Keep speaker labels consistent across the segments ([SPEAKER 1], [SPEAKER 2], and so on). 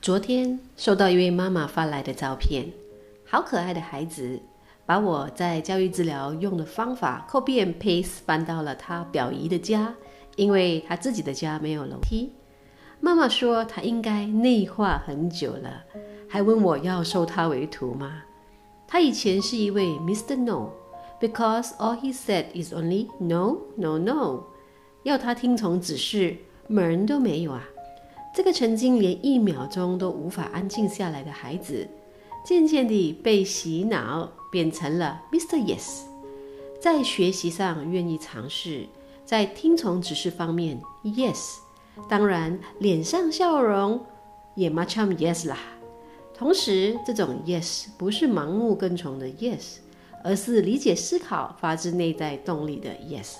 [SPEAKER 1] 昨天收到一位妈妈发来的照片，好可爱的孩子，把我在教育治疗用的方法 copy and paste 搬到了他表姨的家，因为他自己的家没有楼梯。妈妈说他应该内化很久了，还问我要收他为徒吗？他以前是一位 Mr. No，because all he said is only no, no, no，要他听从指示，门都没有啊。这个曾经连一秒钟都无法安静下来的孩子，渐渐地被洗脑，变成了 Mr. Yes，在学习上愿意尝试，在听从指示方面 Yes。当然，脸上笑容也 macam yes 啦。同时，这种 yes 不是盲目跟从的 yes，而是理解思考、发自内在动力的 yes。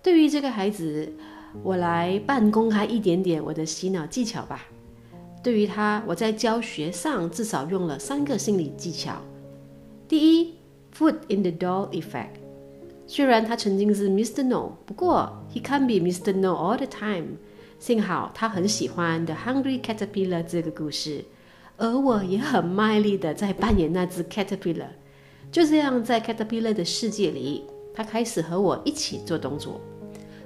[SPEAKER 1] 对于这个孩子，我来半公开一点点我的洗脑技巧吧。对于他，我在教学上至少用了三个心理技巧。第一，foot in the door effect。虽然他曾经是 Mr. No，不过 he can't be Mr. No all the time。幸好他很喜欢《The Hungry Caterpillar》这个故事，而我也很卖力的在扮演那只 caterpillar。就这样，在 caterpillar 的世界里，他开始和我一起做动作，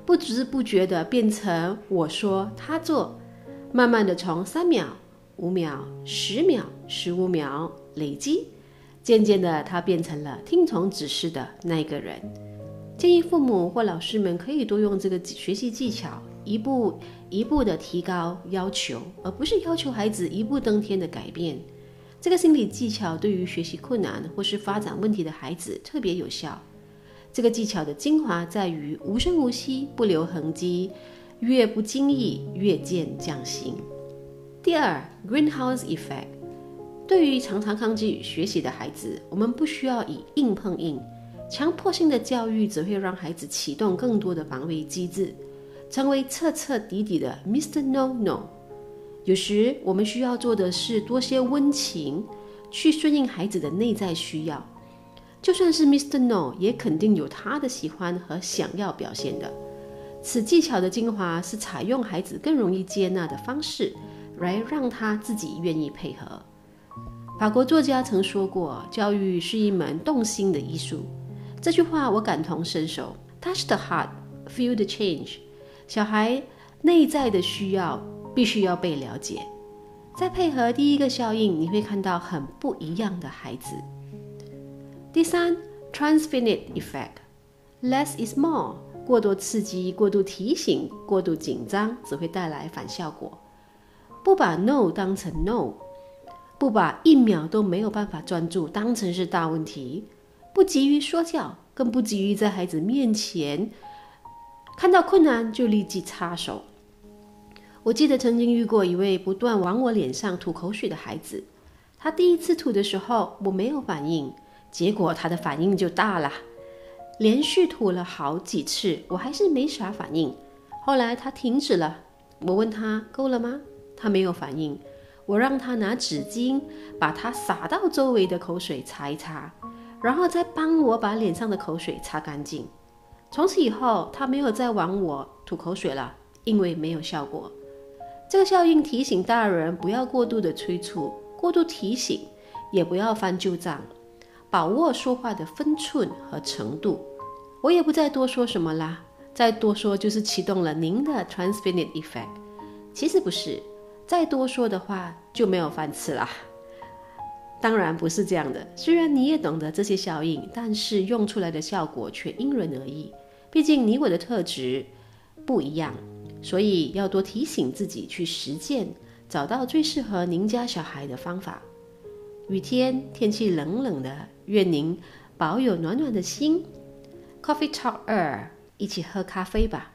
[SPEAKER 1] 不知不觉的变成我说他做，慢慢的从三秒、五秒、十秒、十五秒累积，渐渐的他变成了听从指示的那个人。建议父母或老师们可以多用这个学习技巧。一步一步的提高要求，而不是要求孩子一步登天的改变。这个心理技巧对于学习困难或是发展问题的孩子特别有效。这个技巧的精华在于无声无息，不留痕迹，越不经意越见匠心。第二，Greenhouse Effect，对于常常抗拒学习的孩子，我们不需要以硬碰硬，强迫性的教育只会让孩子启动更多的防卫机制。成为彻彻底底的 Mr. No No。有时我们需要做的是多些温情，去顺应孩子的内在需要。就算是 Mr. No，也肯定有他的喜欢和想要表现的。此技巧的精华是采用孩子更容易接纳的方式，来让他自己愿意配合。法国作家曾说过：“教育是一门动心的艺术。”这句话我感同身受。Touch the heart, feel the change。小孩内在的需要必须要被了解，再配合第一个效应，你会看到很不一样的孩子。第三，Transfinite Effect，Less is more。过多刺激、过度提醒、过度紧张，只会带来反效果。不把 No 当成 No，不把一秒都没有办法专注当成是大问题，不急于说教，更不急于在孩子面前。看到困难就立即插手。我记得曾经遇过一位不断往我脸上吐口水的孩子，他第一次吐的时候我没有反应，结果他的反应就大了，连续吐了好几次，我还是没啥反应。后来他停止了，我问他够了吗？他没有反应。我让他拿纸巾把他洒到周围的口水擦一擦，然后再帮我把脸上的口水擦干净。从此以后，他没有再往我吐口水了，因为没有效果。这个效应提醒大人不要过度的催促、过度提醒，也不要翻旧账，把握说话的分寸和程度。我也不再多说什么啦，再多说就是启动了您的 Transfinite Effect。其实不是，再多说的话就没有饭吃啦。当然不是这样的，虽然你也懂得这些效应，但是用出来的效果却因人而异。毕竟你我的特质不一样，所以要多提醒自己去实践，找到最适合您家小孩的方法。雨天，天气冷冷的，愿您保有暖暖的心。Coffee Talk 二，一起喝咖啡吧。